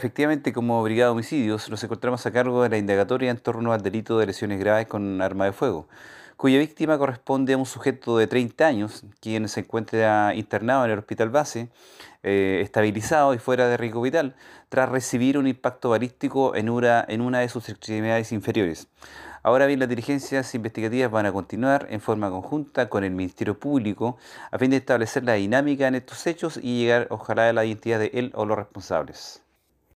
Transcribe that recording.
Efectivamente, como Brigada de Homicidios, nos encontramos a cargo de la indagatoria en torno al delito de lesiones graves con arma de fuego, cuya víctima corresponde a un sujeto de 30 años, quien se encuentra internado en el hospital base, eh, estabilizado y fuera de riesgo vital, tras recibir un impacto balístico en una, en una de sus extremidades inferiores. Ahora bien, las diligencias investigativas van a continuar en forma conjunta con el Ministerio Público a fin de establecer la dinámica en estos hechos y llegar, ojalá, a la identidad de él o los responsables.